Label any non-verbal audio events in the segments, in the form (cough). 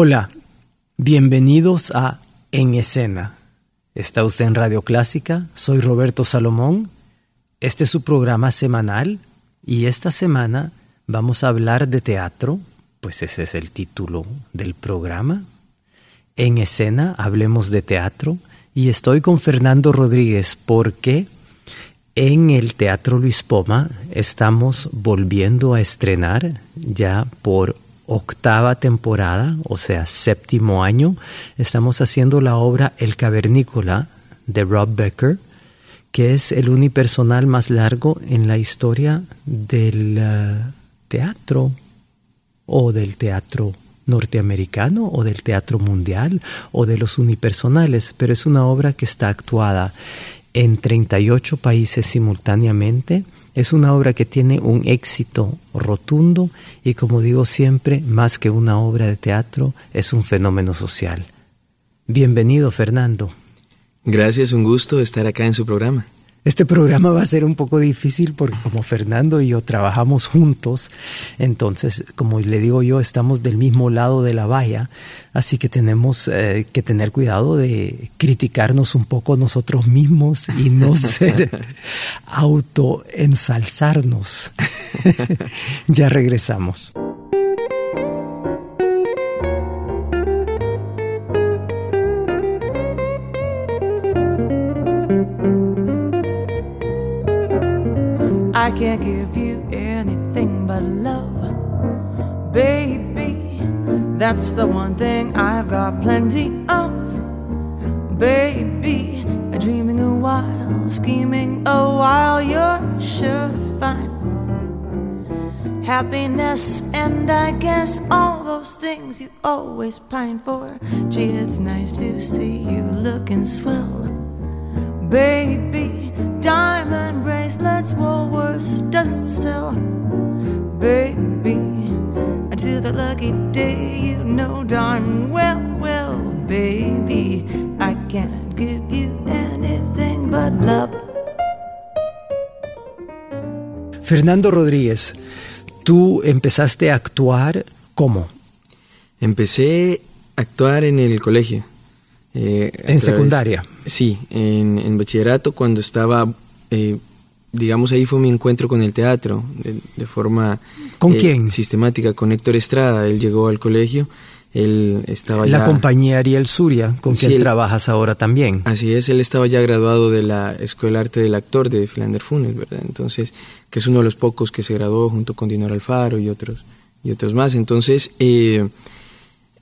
Hola, bienvenidos a En Escena. Está usted en Radio Clásica, soy Roberto Salomón. Este es su programa semanal y esta semana vamos a hablar de teatro, pues ese es el título del programa. En Escena, hablemos de teatro y estoy con Fernando Rodríguez porque en el Teatro Luis Poma estamos volviendo a estrenar ya por octava temporada, o sea, séptimo año, estamos haciendo la obra El Cavernícola de Rob Becker, que es el unipersonal más largo en la historia del eh, teatro o del teatro norteamericano o del teatro mundial o de los unipersonales, pero es una obra que está actuada en 38 países simultáneamente es una obra que tiene un éxito rotundo y como digo siempre, más que una obra de teatro, es un fenómeno social. Bienvenido, Fernando. Gracias, un gusto estar acá en su programa. Este programa va a ser un poco difícil porque como Fernando y yo trabajamos juntos, entonces, como le digo yo, estamos del mismo lado de la valla, así que tenemos eh, que tener cuidado de criticarnos un poco nosotros mismos y no (laughs) ser autoensalzarnos. (laughs) ya regresamos. I can't give you anything but love, baby. That's the one thing I've got plenty of, baby. Dreaming a while, scheming a while, you're sure to find happiness, and I guess all those things you always pine for. Gee, it's nice to see you looking swell, baby diamond bracelets Woolworths doesn't sell. Baby, until the lucky day you know darn well, well, baby, I can't give you anything but love. Fernando Rodríguez, tú empezaste a actuar ¿cómo? Empecé a actuar en el colegio. Eh, ¿En secundaria? Sí, en, bachillerato cuando estaba, eh, digamos, ahí fue mi encuentro con el teatro, de, forma... ¿Con eh, quién? Sistemática, con Héctor Estrada. Él llegó al colegio, él estaba La compañía Ariel Suria, con quien trabajas ahora también. Así es, él estaba ya graduado de la Escuela de Arte del Actor de Philander Funes, ¿verdad? Entonces, que es uno de los pocos que se graduó junto con Dinor Alfaro y otros, y otros más. Entonces, eh,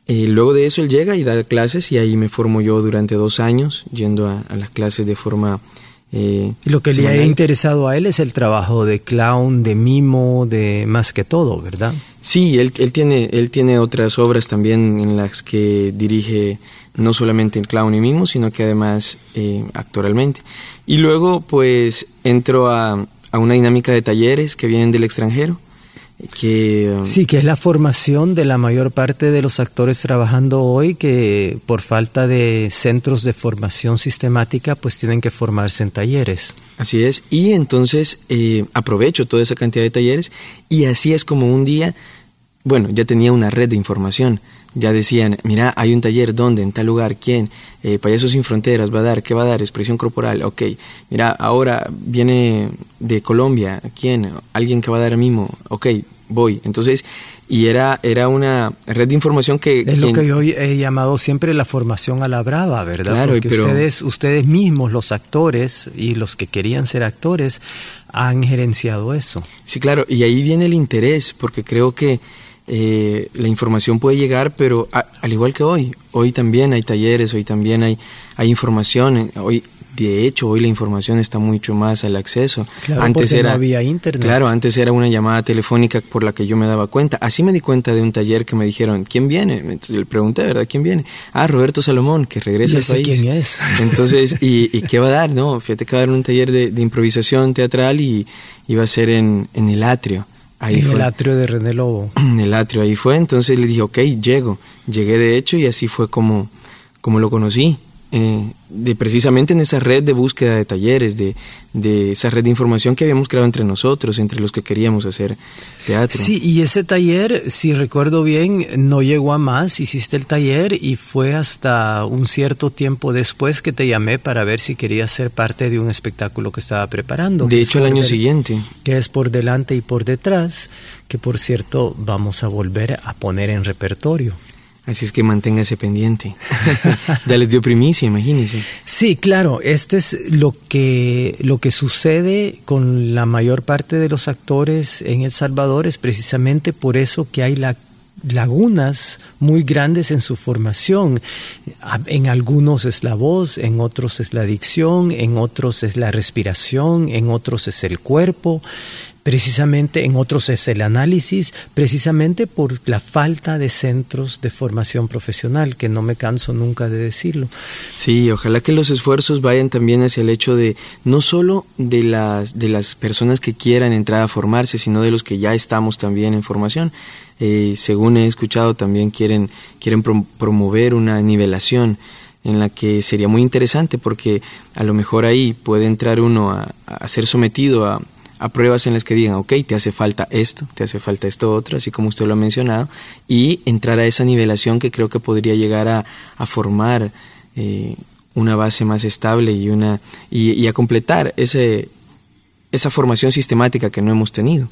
eh, luego de eso él llega y da clases y ahí me formo yo durante dos años yendo a, las clases de forma... Eh, y lo que le ha interesado a él es el trabajo de clown, de mimo, de más que todo, ¿verdad? Sí, él, él, tiene, él tiene otras obras también en las que dirige no solamente el clown y mimo, sino que además eh, actoralmente. Y luego pues entro a, a una dinámica de talleres que vienen del extranjero que, um, sí, que es la formación de la mayor parte de los actores trabajando hoy que por falta de centros de formación sistemática pues tienen que formarse en talleres. Así es, y entonces eh, aprovecho toda esa cantidad de talleres y así es como un día, bueno, ya tenía una red de información. Ya decían, mira, hay un taller, ¿dónde? ¿En tal lugar? ¿Quién? Eh, Payasos sin Fronteras, ¿va a dar? ¿Qué va a dar? Expresión corporal, ok. Mira, ahora viene de Colombia, ¿quién? Alguien que va a dar mimo, ok, voy. Entonces, y era, era una red de información que... Es lo que yo he llamado siempre la formación a la brava, ¿verdad? Claro, Porque ustedes, ustedes mismos, los actores y los que querían ser actores, han gerenciado eso. Sí, claro, y ahí viene el interés, porque creo que eh, la información puede llegar, pero al igual que hoy, hoy también hay talleres, hoy también hay, hay información, hoy de hecho, hoy la información está mucho más al acceso. Claro, antes era, no había internet. Claro, antes era una llamada telefónica por la que yo me daba cuenta. Así me di cuenta de un taller que me dijeron, ¿quién viene? Entonces le pregunté, ¿verdad? ¿Quién viene? Ah, Roberto Salomón, que regresa al país. quién es. (laughs) Entonces, ¿y, qué va a dar? No, fíjate que va a dar un taller de, improvisación teatral y iba a ser en, en el atrio. Ahí en el atrio de René Lobo. (clears throat) En el atrio, ahí fue. Entonces le dije, ok, llego. Llegué de hecho y así fue como, como lo conocí. Eh, de precisamente en esa red de búsqueda de talleres, de, de, esa red de información que habíamos creado entre nosotros, entre los que queríamos hacer teatro. Sí, y ese taller, si recuerdo bien, no llegó a más, hiciste el taller y fue hasta un cierto tiempo después que te llamé para ver si querías ser parte de un espectáculo que estaba preparando. De hecho, el año siguiente. Que es por delante y por detrás, que por cierto vamos a volver a poner en repertorio. Así es que manténgase pendiente. (laughs) ya les dio primicia, imagínense. Sí, claro, esto es lo que, lo que sucede con la mayor parte de los actores en El Salvador, es precisamente por eso que hay lagunas muy grandes en su formación. En algunos es la voz, en otros es la dicción, en otros es la respiración, en otros es el cuerpo precisamente en otros es el análisis, precisamente por la falta de centros de formación profesional, que no me canso nunca de decirlo. Sí, ojalá que los esfuerzos vayan también hacia el hecho de no solo de las, de las personas que quieran entrar a formarse, sino de los que ya estamos también en formación. Eh, según he escuchado, también quieren, quieren promover una nivelación en la que sería muy interesante porque a lo mejor ahí puede entrar uno a ser sometido a, a pruebas en las que digan, ok, te hace falta esto, te hace falta esto otro, así como usted lo ha mencionado, y entrar a esa nivelación que creo que podría llegar a, formar eh, una base más estable y, una, y a completar ese, esa formación sistemática que no hemos tenido.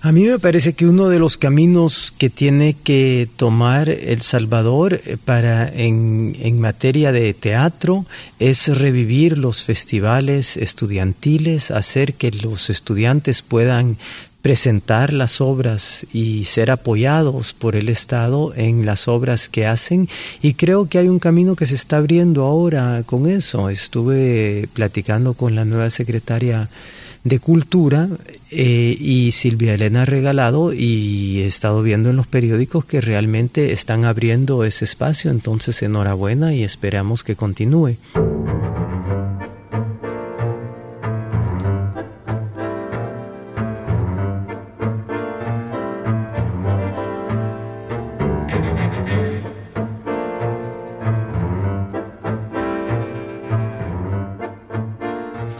A mí me parece que uno de los caminos que tiene que tomar El Salvador eh, para en, en materia de teatro es revivir los festivales estudiantiles, hacer que los estudiantes puedan presentar las obras y ser apoyados por el Estado en las obras que hacen y creo que hay un camino que se está abriendo ahora con eso. Estuve platicando con la nueva secretaria de Cultura eh, y Silvia Elena Regalado y he estado viendo en los periódicos que realmente están abriendo ese espacio, entonces enhorabuena y esperamos que continúe.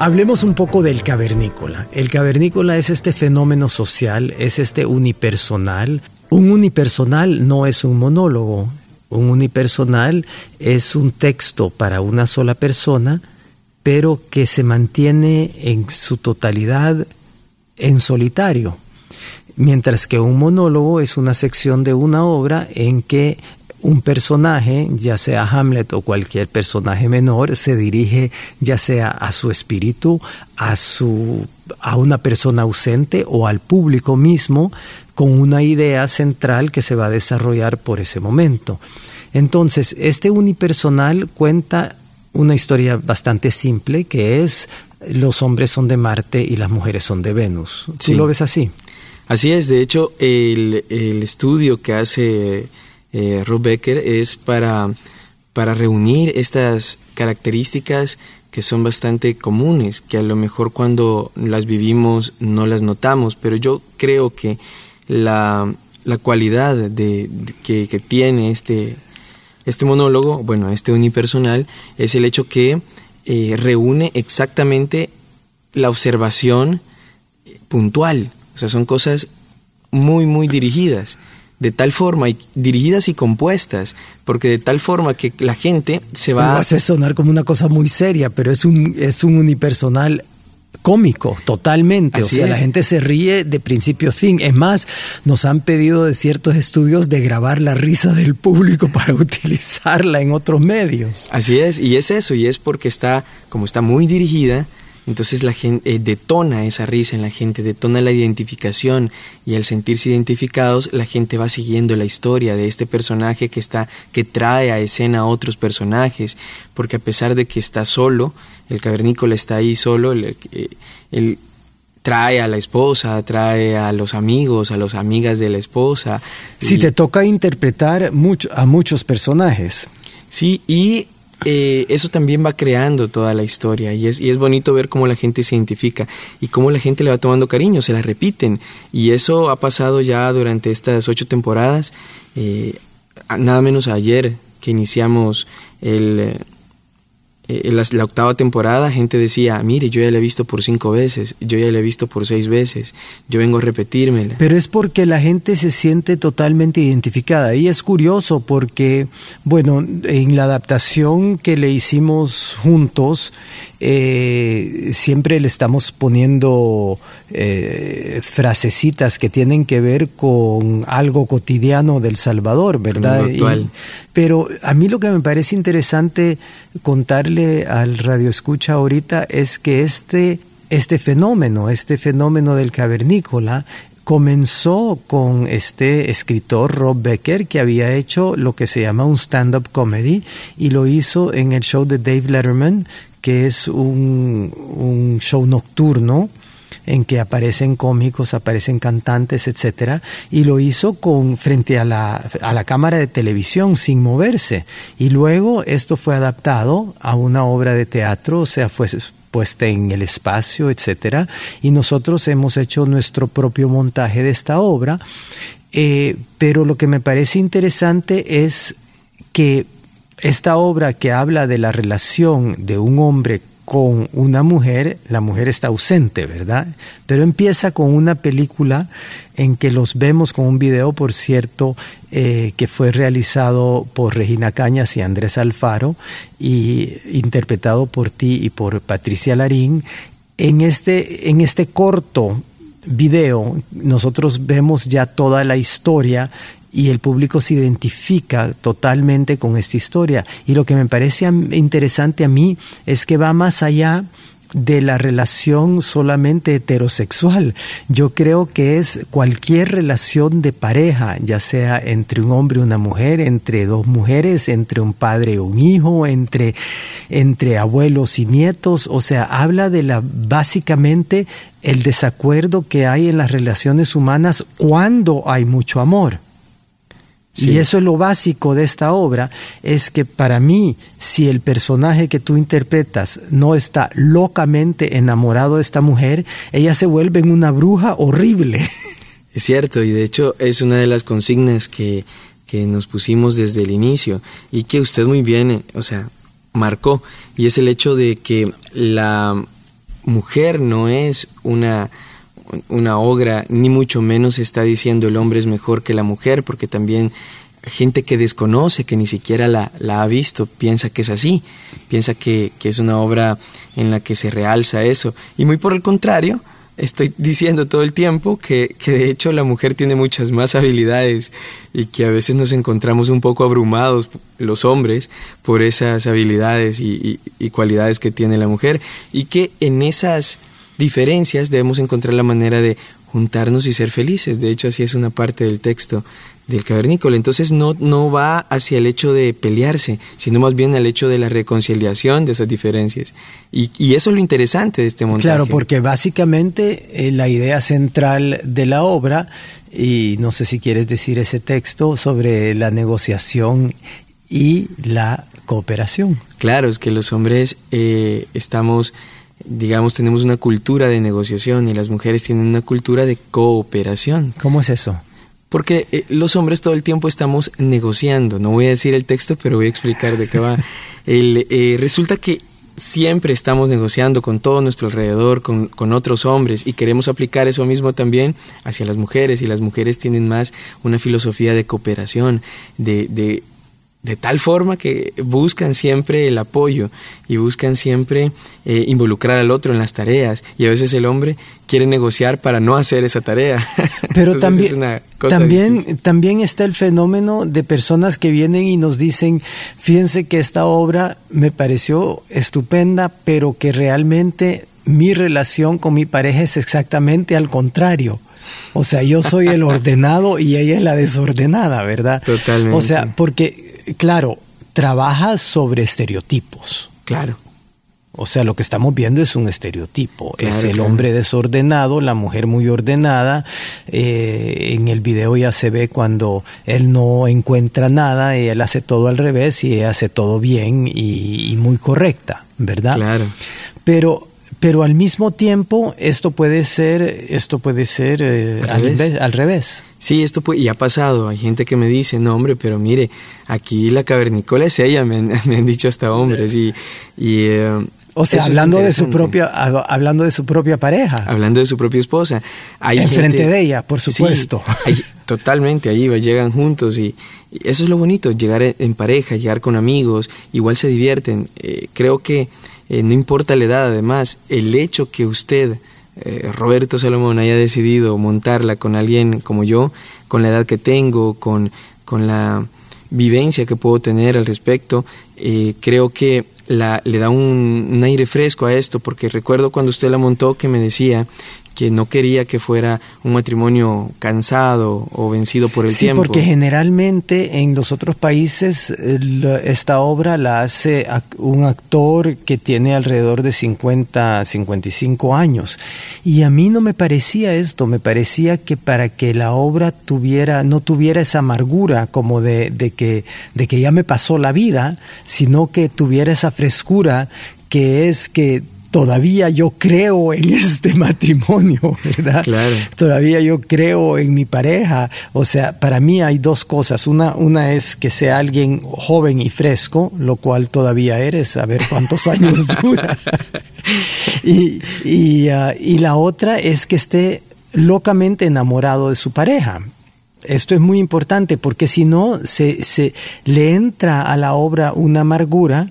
Hablemos un poco del cavernícola. El cavernícola es este fenómeno social, es este unipersonal. Un unipersonal no es un monólogo. Un unipersonal es un texto para una sola persona, pero que se mantiene en su totalidad en solitario. Mientras que un monólogo es una sección de una obra en que un personaje, ya sea Hamlet o cualquier personaje menor, se dirige ya sea a su espíritu, a su a una persona ausente o al público mismo con una idea central que se va a desarrollar por ese momento. Entonces, este unipersonal cuenta una historia bastante simple que es los hombres son de Marte y las mujeres son de Venus. ¿Tú lo ves así? Así es, de hecho, el, el estudio que hace eh, Becker es para, para reunir estas características que son bastante comunes, que a lo mejor cuando las vivimos no las notamos, pero yo creo que la, cualidad de, que, tiene este, este monólogo, bueno, este unipersonal, es el hecho que eh, reúne exactamente la observación puntual, o sea, son cosas muy, muy dirigidas de tal forma, y dirigidas y compuestas, porque de tal forma que la gente se va... a hace sonar como una cosa muy seria, pero es un, es un unipersonal cómico, totalmente. o sea, la gente se ríe de principio a fin. Es más, nos han pedido de ciertos estudios de grabar la risa del público (laughs) para utilizarla en otros medios. Así es, y es eso, y es porque está, como está muy dirigida, Entonces la gente eh, detona esa risa en la gente, detona la identificación y al sentirse identificados la gente va siguiendo la historia de este personaje que está que trae a escena a otros personajes, porque a pesar de que está solo, el cavernícola está ahí solo, él, él trae a la esposa, trae a los amigos, a las amigas de la esposa. Sí, te toca interpretar mucho, a muchos personajes. Sí, y eh, eso también va creando toda la historia y es, y es bonito ver cómo la gente se identifica y cómo la gente le va tomando cariño, se la repiten. Y eso ha pasado ya durante estas ocho temporadas, eh, nada menos ayer que iniciamos el eh, la, la, octava temporada gente decía, mire, yo ya la he visto por cinco veces, yo ya la he visto por seis veces, yo vengo a repetírmela. Pero es porque la gente se siente totalmente identificada. Y es curioso porque, bueno, en la adaptación que le hicimos juntos, eh, siempre le estamos poniendo eh, frasecitas que tienen que ver con algo cotidiano del Salvador, ¿verdad? pero a mí lo que me parece interesante contarle al radio escucha ahorita es que este, este fenómeno, este fenómeno del cavernícola, comenzó con este escritor Rob Becker que había hecho lo que se llama un stand-up comedy y lo hizo en el show de Dave Letterman que es un, show nocturno en que aparecen cómicos, aparecen cantantes, etcétera, y lo hizo con frente a la, a la cámara de televisión sin moverse. Y luego esto fue adaptado a una obra de teatro, o sea, fue puesta en el espacio, etcétera, y nosotros hemos hecho nuestro propio montaje de esta obra. Eh, pero lo que me parece interesante es que esta obra que habla de la relación de un hombre con una mujer, la mujer está ausente, ¿verdad? Pero empieza con una película en que los vemos con un video, por cierto, eh, que fue realizado por Regina Cañas y Andrés Alfaro y interpretado por ti y por Patricia Larín. En este, en este corto video nosotros vemos ya toda la historia y el público se identifica totalmente con esta historia. Y lo que me parece interesante a mí es que va más allá de la relación solamente heterosexual. Yo creo que es cualquier relación de pareja, ya sea entre un hombre y una mujer, entre dos mujeres, entre un padre y un hijo, entre, entre abuelos y nietos, o sea, habla de la básicamente el desacuerdo que hay en las relaciones humanas cuando hay mucho amor. Y eso es lo básico de esta obra, es que para mí, si el personaje que tú interpretas no está locamente enamorado de esta mujer, ella se vuelve en una bruja horrible. (laughs) Es cierto, y de hecho es una de las consignas que, que nos pusimos desde el inicio y que usted muy bien, o sea, marcó, y es el hecho de que la mujer no es una una obra, ni mucho menos está diciendo el hombre es mejor que la mujer, porque también gente que desconoce, que ni siquiera la, la ha visto, piensa que es así, piensa que, que, es una obra en la que se realza eso. Y muy por el contrario, estoy diciendo todo el tiempo que, que de hecho la mujer tiene muchas más habilidades y que a veces nos encontramos un poco abrumados los hombres por esas habilidades y, y cualidades que tiene la mujer y que en esas diferencias debemos encontrar la manera de juntarnos y ser felices. De hecho, así es una parte del texto del cavernícola. Entonces no, no va hacia el hecho de pelearse, sino más bien al hecho de la reconciliación de esas diferencias. Y, y eso es lo interesante de este montaje. Claro, porque básicamente eh, la idea central de la obra, y no sé si quieres decir ese texto, sobre la negociación y la cooperación. Claro, es que los hombres eh, estamos digamos, tenemos una cultura de negociación y las mujeres tienen una cultura de cooperación. ¿Cómo es eso? Porque eh, los hombres todo el tiempo estamos negociando. No voy a decir el texto, pero voy a explicar de qué va. (laughs) El, eh, resulta que siempre estamos negociando con todo nuestro alrededor, con, con, otros hombres, y queremos aplicar eso mismo también hacia las mujeres, y las mujeres tienen más una filosofía de cooperación, de, de de tal forma que buscan siempre el apoyo y buscan siempre eh, involucrar al otro en las tareas y a veces el hombre quiere negociar para no hacer esa tarea. (laughs) Pero también, también, también está el fenómeno de personas que vienen y nos dicen, fíjense que esta obra me pareció estupenda, pero que realmente mi relación con mi pareja es exactamente al contrario. O sea, yo soy el (laughs) ordenado y ella es la desordenada, ¿verdad? Totalmente. O sea, porque, claro, trabaja sobre estereotipos. Claro. O sea, lo que estamos viendo es un estereotipo. Claro, es el claro. hombre desordenado, la mujer muy ordenada. Eh, en el video ya se ve cuando él no encuentra nada y él hace todo al revés y hace todo bien y, y muy correcta, ¿verdad? Claro. Pero, pero al mismo tiempo esto puede ser, esto puede ser eh, Al revés. revés- al revés. Sí, esto pu- y ha pasado. Hay gente que me dice, no, hombre, pero mire, aquí la cavernícola es ella, (laughs) me han, me han dicho hasta hombres. Y, y, eh, O sea, eso hablando de su propia, hab- hablando de su propia pareja. Hablando de su propia esposa. Hay Enfrente gente- de ella, por Sí, supuesto. hay- totalmente, ahí llegan juntos y, y eso es lo bonito, llegar en- en pareja, llegar con amigos, igual se divierten. Eh, creo que eh, no importa la edad, además, el hecho que usted, eh, Roberto Salomón, haya decidido montarla con alguien como yo, con la edad que tengo, con, con la vivencia que puedo tener al respecto, eh, creo que la, le da un, un aire fresco a esto, porque recuerdo cuando usted la montó que me decía que no quería que fuera un matrimonio cansado o vencido por el sí, tiempo. porque generalmente en los otros países eh, esta obra la hace ac- un actor que tiene alrededor de 50, 55 años. Y a mí no me parecía esto, me parecía que para que la obra tuviera, no tuviera esa amargura como de, de que, de que ya me pasó la vida, sino que tuviera esa frescura que es que todavía yo creo en (laughs) este matrimonio, ¿verdad? Claro. Todavía yo creo en mi pareja. O sea, para mí hay dos cosas. Una, una es que sea alguien joven y fresco, lo cual todavía eres, a ver cuántos (laughs) años dura. y, y, ah, y la otra es que esté locamente enamorado de su pareja. Esto es muy importante porque si no, se, se le entra a la obra una amargura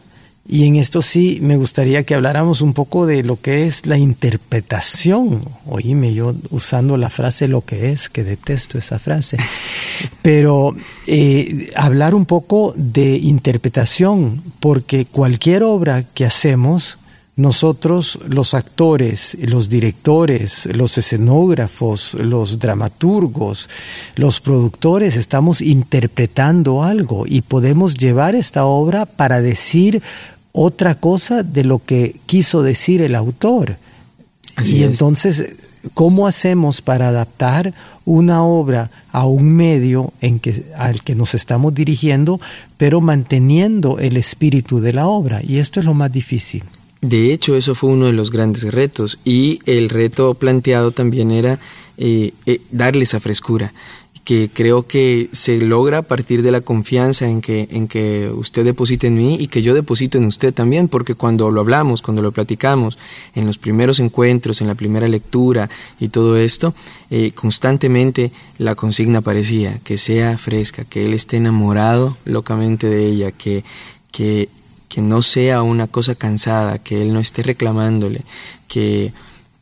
y en esto sí me gustaría que habláramos un poco de lo que es la interpretación. Oíme, yo usando la frase lo que es, que detesto esa frase. (laughs) Pero eh, hablar un poco de interpretación, porque cualquier obra que hacemos, nosotros los actores, los directores, los escenógrafos, los dramaturgos, los productores, estamos interpretando algo y podemos llevar esta obra para decir otra cosa de lo que quiso decir el autor. Así y es. entonces, ¿cómo hacemos para adaptar una obra a un medio en que, al que nos estamos dirigiendo, pero manteniendo el espíritu de la obra? Y esto es lo más difícil. De hecho, eso fue uno de los grandes retos y el reto planteado también era eh, eh, darle esa frescura que creo que se logra a partir de la confianza en que, en que usted deposita en mí y que yo deposito en usted también, porque cuando lo hablamos, cuando lo platicamos, en los primeros encuentros, en la primera lectura y todo esto, eh, constantemente la consigna parecía que sea fresca, que él esté enamorado locamente de ella, que, que, que no sea una cosa cansada, que él no esté reclamándole, que,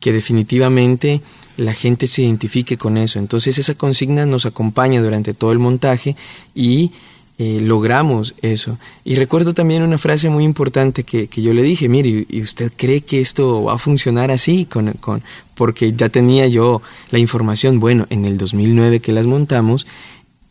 que definitivamente la gente se identifique con eso. Entonces esa consigna nos acompaña durante todo el montaje y eh, logramos eso. Y recuerdo también una frase muy importante que, que yo le dije, mire, ¿y usted cree que esto va a funcionar así? Con, con, porque ya tenía yo la información, bueno, en el 2009 que las montamos,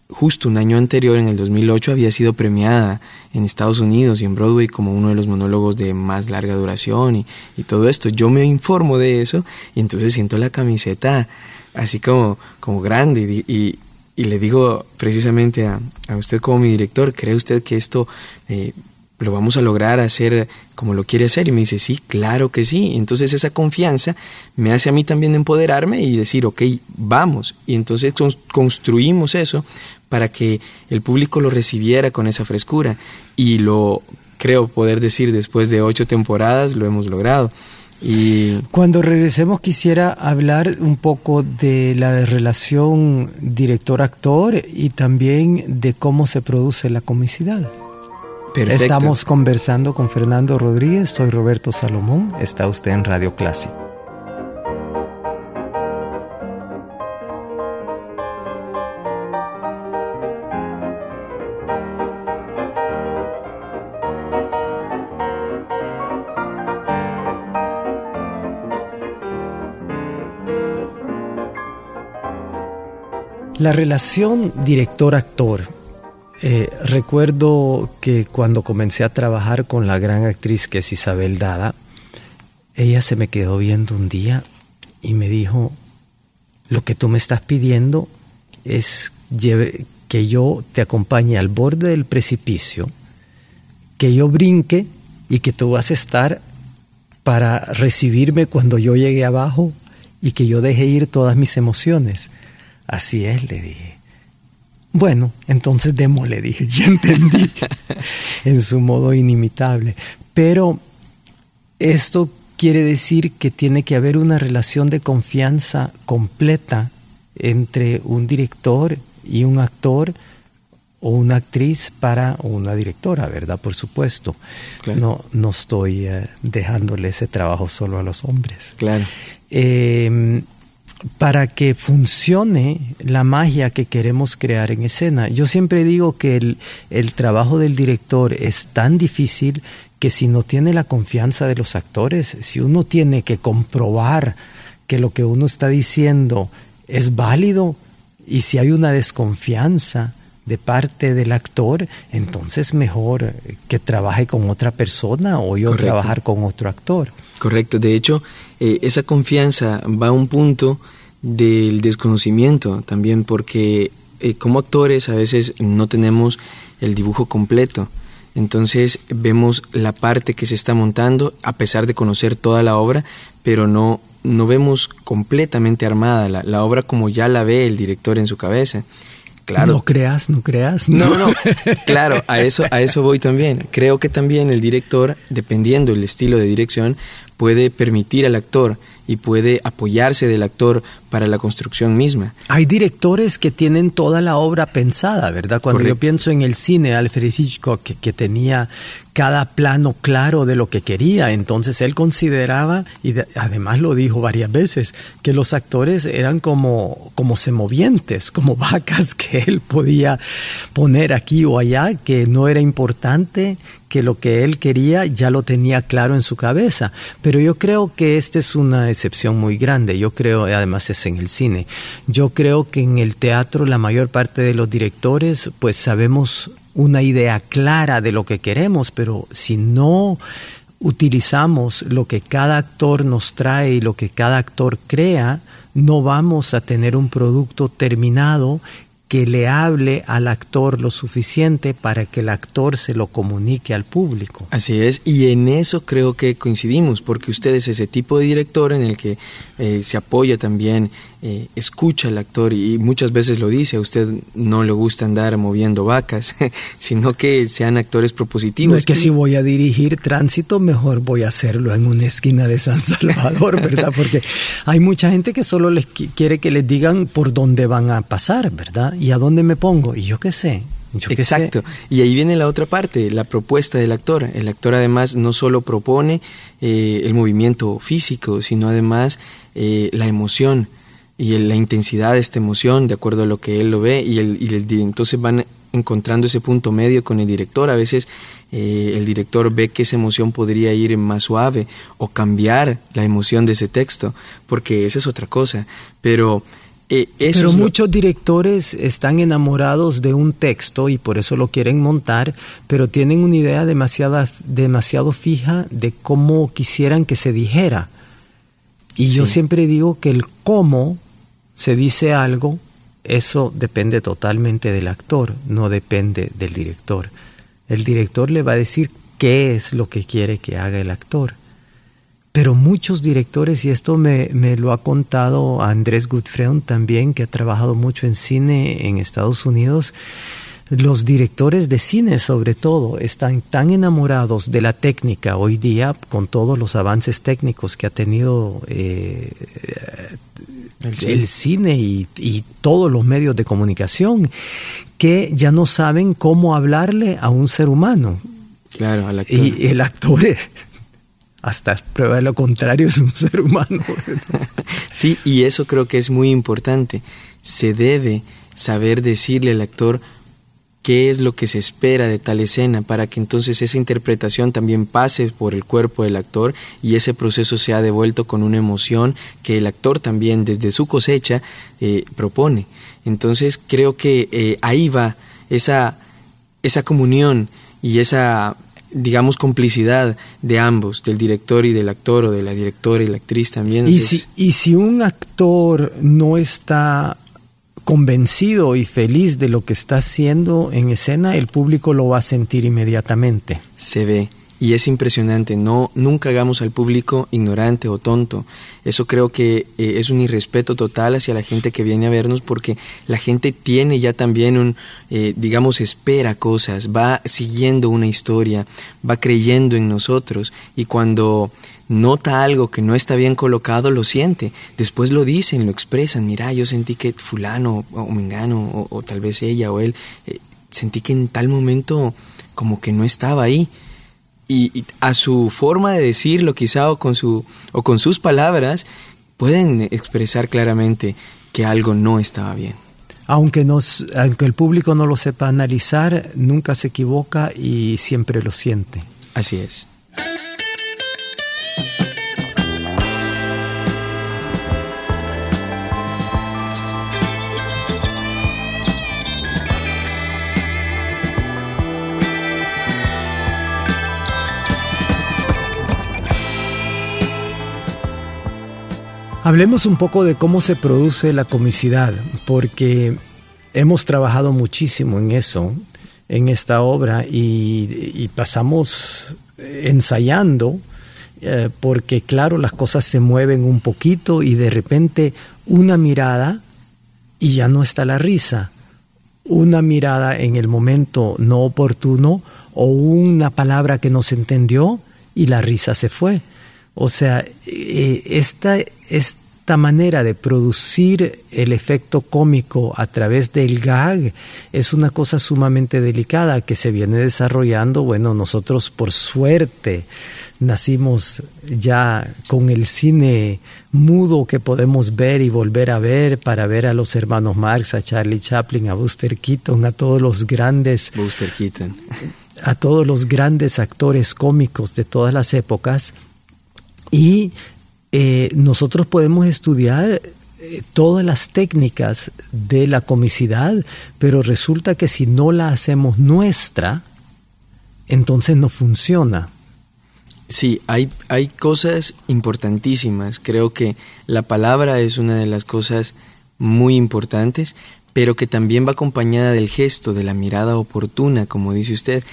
justo un año anterior, en el 2008, había sido premiada en Estados Unidos y en Broadway como uno de los monólogos de más larga duración y, y todo esto. Yo me informo de eso y entonces siento la camiseta así como, como grande y, y, le digo precisamente a, a, usted como mi director, ¿cree usted que esto eh, lo vamos a lograr hacer como lo quiere hacer? Y me dice, sí, claro que sí. Entonces esa confianza me hace a mí también empoderarme y decir, ok, vamos. Y entonces construimos eso para que el público lo recibiera con esa frescura. Y lo creo poder decir, después de ocho temporadas lo hemos logrado. Y cuando regresemos quisiera hablar un poco de la relación director-actor y también de cómo se produce la comicidad. Perfecto. Estamos conversando con Fernando Rodríguez, soy Roberto Salomón, está usted en Radio Clásica. La relación director-actor. Eh, recuerdo que cuando comencé a trabajar con la gran actriz que es Isabel Dada, ella se me quedó viendo un día y me dijo, lo que tú me estás pidiendo es que yo te acompañe al borde del precipicio, que yo brinque y que tú vas a estar para recibirme cuando yo llegue abajo y que yo deje ir todas mis emociones. Así es, le dije. Bueno, entonces Demo le dije, (laughs) ya entendí, en su modo inimitable. Pero esto quiere decir que tiene que haber una relación de confianza completa entre un director y un actor o una actriz para una directora, ¿verdad? Por supuesto. No, no estoy eh, dejándole ese trabajo solo a los hombres. Claro. Eh, para que funcione la magia que queremos crear en escena. Yo siempre digo que el, el, trabajo del director es tan difícil que si no tiene la confianza de los actores, si uno tiene que comprobar que lo que uno está diciendo es válido y si hay una desconfianza de parte del actor, entonces mejor que trabaje con otra persona o yo trabajar con otro actor. Correcto, de hecho, eh, esa confianza va a un punto del desconocimiento también, porque eh, como actores a veces no tenemos el dibujo completo. Entonces vemos la parte que se está montando a pesar de conocer toda la obra, pero no, no vemos completamente armada la, la obra como ya la ve el director en su cabeza. Claro. No creas, no creas. No, (laughs) no, claro, a eso, a eso voy también. Creo que también el director, dependiendo del estilo de dirección, puede permitir al actor y puede apoyarse del actor para la construcción misma. Hay directores que tienen toda la obra pensada, ¿verdad? Cuando yo pienso en el cine, Alfred Hitchcock, que, tenía cada plano claro de lo que quería, entonces él consideraba, y además lo dijo varias veces, que los actores eran como, como semovientes, como (laughs) vacas que él podía poner aquí o allá, que no era importante que lo que él quería ya lo tenía claro en su cabeza. Pero yo creo que esta es una excepción muy grande. Yo creo, además es en el cine, yo creo que en el teatro la mayor parte de los directores pues sabemos una idea clara de lo que queremos, pero si no utilizamos lo que cada actor nos trae y lo que cada actor crea, no vamos a tener un producto terminado que le hable al actor lo suficiente para que el actor se lo comunique al público. Así es, y en eso creo que coincidimos, porque usted es ese tipo de director en el que eh, se apoya también, eh, escucha al actor y muchas veces lo dice, a usted no le gusta andar moviendo vacas, (laughs) sino que sean actores propositivos. No es que si voy a dirigir tránsito, mejor voy a hacerlo en una esquina de San Salvador, (laughs) ¿verdad? Porque hay mucha gente que solo les quiere que les digan por dónde van a pasar, ¿verdad? ¿Y a dónde me pongo? Y yo qué sé. Exacto. Y ahí viene la otra parte, la propuesta del actor. El actor además no solo propone eh, el movimiento físico, sino además eh, la emoción y la intensidad de esta emoción de acuerdo a lo que él lo ve y, el, y entonces van encontrando ese punto medio con el director. A veces eh, el director ve que esa emoción podría ir más suave o cambiar la emoción de ese texto, porque esa es otra cosa. Pero eh, Pero muchos directores están enamorados de un texto y por eso lo quieren montar, pero tienen una idea demasiado, demasiado fija de cómo quisieran que se dijera. Y yo siempre digo que el cómo se dice algo, eso depende totalmente del actor, no depende del director. El director le va a decir qué es lo que quiere que haga el actor. Pero muchos directores, y esto me, lo ha contado Andrés Gutfreund también, que ha trabajado mucho en cine en Estados Unidos, los directores de cine sobre todo están tan enamorados de la técnica hoy día, con todos los avances técnicos que ha tenido eh, el, cine, y, y, todos los medios de comunicación, que ya no saben cómo hablarle a un ser humano. Claro, al actor. Y el actor hasta prueba de lo contrario es un ser humano. (laughs) sí, y eso creo que es muy importante. Se debe saber decirle al actor qué es lo que se espera de tal escena para que entonces esa interpretación también pase por el cuerpo del actor y ese proceso sea devuelto con una emoción que el actor también desde su cosecha eh, propone. Entonces creo que eh, ahí va esa, esa comunión y esa digamos, complicidad de ambos, del director y del actor, o de la directora y la actriz también. Y, si, y si un actor no está convencido y feliz de lo que está haciendo en escena, el público lo va a sentir inmediatamente. Se ve. Y es impresionante, no, nunca hagamos al público ignorante o tonto. Eso creo que eh, es un irrespeto total hacia la gente que viene a vernos porque la gente tiene ya también un, eh, digamos, espera cosas, va siguiendo una historia, va creyendo en nosotros y cuando nota algo que no está bien colocado, lo siente. Después lo dicen, lo expresan. Mira, yo sentí que fulano o mengano o, tal vez ella o él, eh, sentí que en tal momento como que no estaba ahí. Y, a su forma de decirlo quizá o con, su, o con sus palabras, pueden expresar claramente que algo no estaba bien. Aunque, nos, aunque el público no lo sepa analizar, nunca se equivoca y siempre lo siente. Así es. Hablemos un poco de cómo se produce la comicidad, porque hemos trabajado muchísimo en eso, en esta obra, y, pasamos ensayando, eh, porque claro, las cosas se mueven un poquito y de repente una mirada y ya no está la risa, una mirada en el momento no oportuno o una palabra que no se entendió y la risa se fue. O sea, eh, esta, esta manera de producir el efecto cómico a través del gag es una cosa sumamente delicada que se viene desarrollando. Bueno, nosotros por suerte nacimos ya con el cine mudo que podemos ver y volver a ver para ver a los hermanos Marx, a Charlie Chaplin, a Buster Keaton, a todos los grandes Buster Keaton. a todos los grandes actores cómicos de todas las épocas y eh, nosotros podemos estudiar eh, todas las técnicas de la comicidad, pero resulta que si no la hacemos nuestra, entonces no funciona. Sí, hay, hay cosas importantísimas. Creo que la palabra es una de las cosas muy importantes, pero que también va acompañada del gesto, de la mirada oportuna, como dice usted.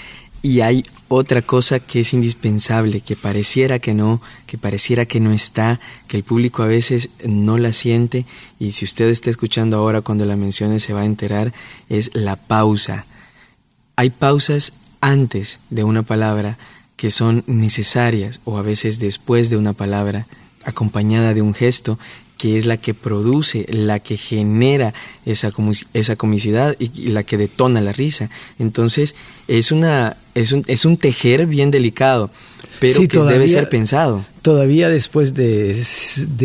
Y hay otra cosa que es indispensable, que pareciera que no, que pareciera que no está, que el público a veces no la siente y si usted está escuchando ahora cuando la mencione se va a enterar, es la pausa. Hay pausas antes de una palabra que son necesarias o a veces después de una palabra acompañada de un gesto que es la que produce, la que genera esa, esa comicidad y, la que detona la risa. Entonces, es, una, es, un, es un tejer bien delicado, pero que debe ser pensado todavía después de,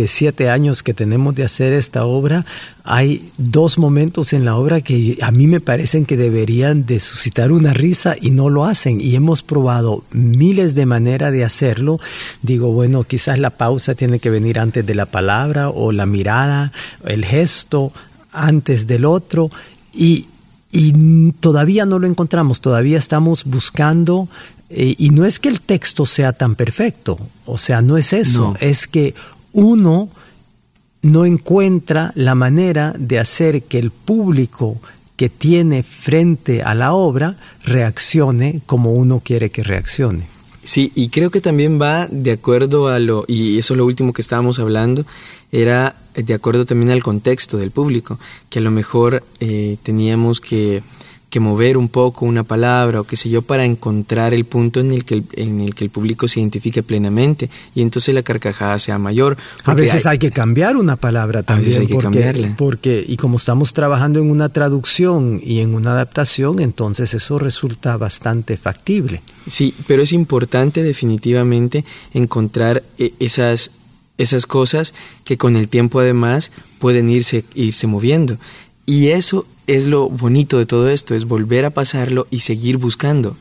siete años que tenemos de hacer esta obra, hay dos momentos en la obra que a mí me parecen que deberían de suscitar una risa y no lo hacen. Y hemos probado miles de maneras de hacerlo. Digo, bueno, quizás la pausa tiene que venir antes de la palabra o la mirada, el gesto antes del otro. Y, y todavía no lo encontramos, todavía estamos buscando eh, y no es que el texto sea tan perfecto, o sea, no es eso, es que uno no encuentra la manera de hacer que el público que tiene frente a la obra reaccione como uno quiere que reaccione. Sí, y creo que también va de acuerdo a lo, y eso es lo último que estábamos hablando, era de acuerdo también al contexto del público, que a lo mejor eh, teníamos que que mover un poco una palabra o qué sé yo para encontrar el punto en el que el, en el que el público se identifique plenamente y entonces la carcajada sea mayor. A veces hay, que cambiar una palabra también. A veces hay que cambiarla. Porque, y como estamos trabajando en una traducción y en una adaptación, entonces eso resulta bastante factible. Sí, pero es importante definitivamente encontrar eh, esas, esas cosas que con el tiempo además pueden irse, irse moviendo. Y eso es lo bonito de todo esto, es volver a pasarlo y seguir buscando.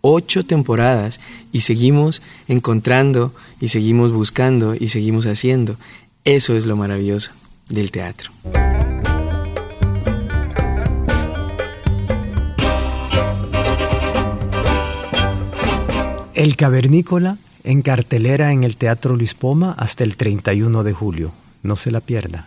Ocho temporadas y seguimos encontrando y seguimos buscando y seguimos haciendo. Eso es lo maravilloso del teatro. El Cavernícola en cartelera en el Teatro Luis Poma hasta el 31 de julio. No se la pierda.